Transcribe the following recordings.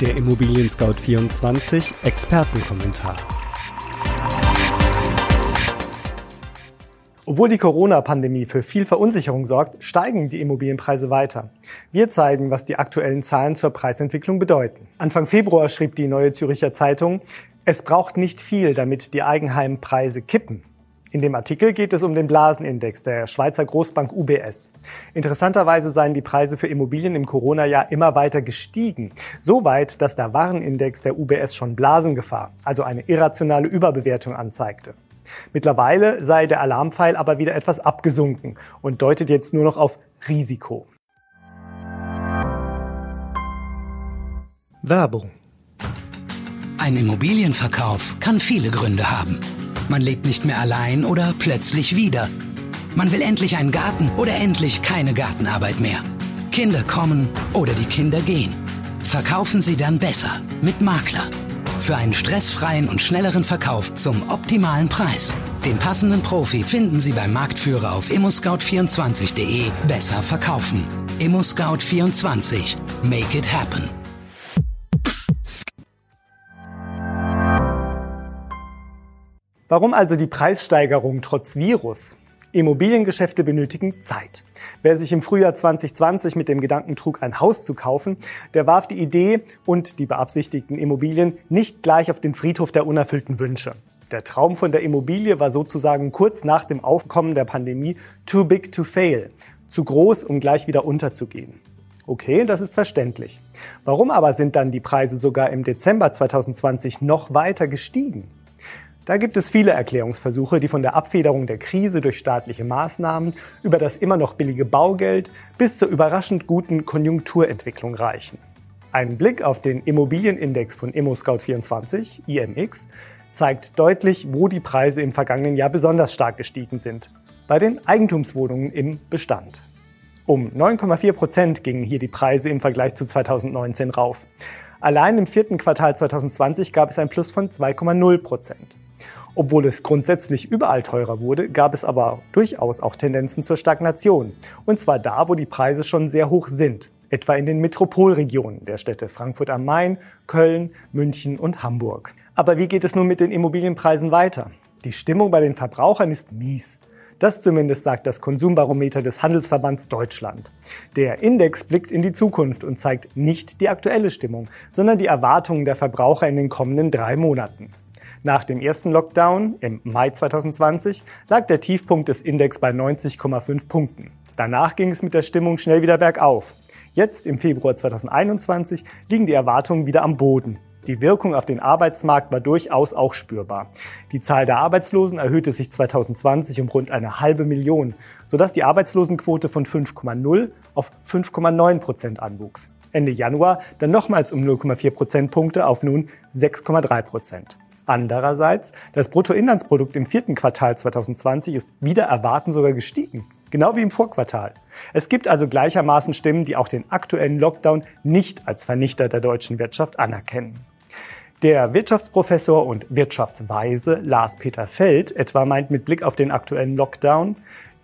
Der Immobilien Scout 24 Expertenkommentar. Obwohl die Corona-Pandemie für viel Verunsicherung sorgt, steigen die Immobilienpreise weiter. Wir zeigen, was die aktuellen Zahlen zur Preisentwicklung bedeuten. Anfang Februar schrieb die Neue Züricher Zeitung, es braucht nicht viel, damit die Eigenheimpreise kippen. In dem Artikel geht es um den Blasenindex der Schweizer Großbank UBS. Interessanterweise seien die Preise für Immobilien im Corona-Jahr immer weiter gestiegen. So weit, dass der Warenindex der UBS schon Blasengefahr, also eine irrationale Überbewertung anzeigte. Mittlerweile sei der Alarmpfeil aber wieder etwas abgesunken und deutet jetzt nur noch auf Risiko. Werbung. Ein Immobilienverkauf kann viele Gründe haben. Man lebt nicht mehr allein oder plötzlich wieder. Man will endlich einen Garten oder endlich keine Gartenarbeit mehr. Kinder kommen oder die Kinder gehen. Verkaufen Sie dann besser mit Makler. Für einen stressfreien und schnelleren Verkauf zum optimalen Preis. Den passenden Profi finden Sie beim Marktführer auf immoscout24.de. Besser verkaufen. ImmoScout24. Make it happen. Warum also die Preissteigerung trotz Virus? Immobiliengeschäfte benötigen Zeit. Wer sich im Frühjahr 2020 mit dem Gedanken trug, ein Haus zu kaufen, der warf die Idee und die beabsichtigten Immobilien nicht gleich auf den Friedhof der unerfüllten Wünsche. Der Traum von der Immobilie war sozusagen kurz nach dem Aufkommen der Pandemie too big to fail, zu groß, um gleich wieder unterzugehen. Okay, das ist verständlich. Warum aber sind dann die Preise sogar im Dezember 2020 noch weiter gestiegen? Da gibt es viele Erklärungsversuche, die von der Abfederung der Krise durch staatliche Maßnahmen über das immer noch billige Baugeld bis zur überraschend guten Konjunkturentwicklung reichen. Ein Blick auf den Immobilienindex von ImmoScout24, IMX, zeigt deutlich, wo die Preise im vergangenen Jahr besonders stark gestiegen sind. Bei den Eigentumswohnungen im Bestand. Um 9,4 Prozent gingen hier die Preise im Vergleich zu 2019 rauf. Allein im vierten Quartal 2020 gab es ein Plus von 2,0 Prozent. Obwohl es grundsätzlich überall teurer wurde, gab es aber durchaus auch Tendenzen zur Stagnation. Und zwar da, wo die Preise schon sehr hoch sind, etwa in den Metropolregionen der Städte Frankfurt am Main, Köln, München und Hamburg. Aber wie geht es nun mit den Immobilienpreisen weiter? Die Stimmung bei den Verbrauchern ist mies. Das zumindest sagt das Konsumbarometer des Handelsverbands Deutschland. Der Index blickt in die Zukunft und zeigt nicht die aktuelle Stimmung, sondern die Erwartungen der Verbraucher in den kommenden drei Monaten. Nach dem ersten Lockdown im Mai 2020 lag der Tiefpunkt des Index bei 90,5 Punkten. Danach ging es mit der Stimmung schnell wieder bergauf. Jetzt im Februar 2021 liegen die Erwartungen wieder am Boden. Die Wirkung auf den Arbeitsmarkt war durchaus auch spürbar. Die Zahl der Arbeitslosen erhöhte sich 2020 um rund eine halbe Million, sodass die Arbeitslosenquote von 5,0 auf 5,9 Prozent anwuchs. Ende Januar dann nochmals um 0,4 Prozentpunkte auf nun 6,3 Prozent. Andererseits, das Bruttoinlandsprodukt im vierten Quartal 2020 ist wieder erwarten sogar gestiegen. Genau wie im Vorquartal. Es gibt also gleichermaßen Stimmen, die auch den aktuellen Lockdown nicht als Vernichter der deutschen Wirtschaft anerkennen. Der Wirtschaftsprofessor und Wirtschaftsweise Lars Peter Feld etwa meint mit Blick auf den aktuellen Lockdown,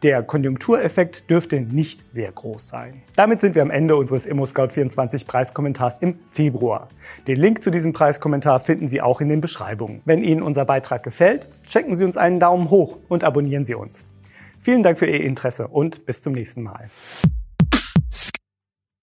der Konjunktureffekt dürfte nicht sehr groß sein. Damit sind wir am Ende unseres ImmoScout24 Preiskommentars im Februar. Den Link zu diesem Preiskommentar finden Sie auch in den Beschreibungen. Wenn Ihnen unser Beitrag gefällt, schenken Sie uns einen Daumen hoch und abonnieren Sie uns. Vielen Dank für Ihr Interesse und bis zum nächsten Mal.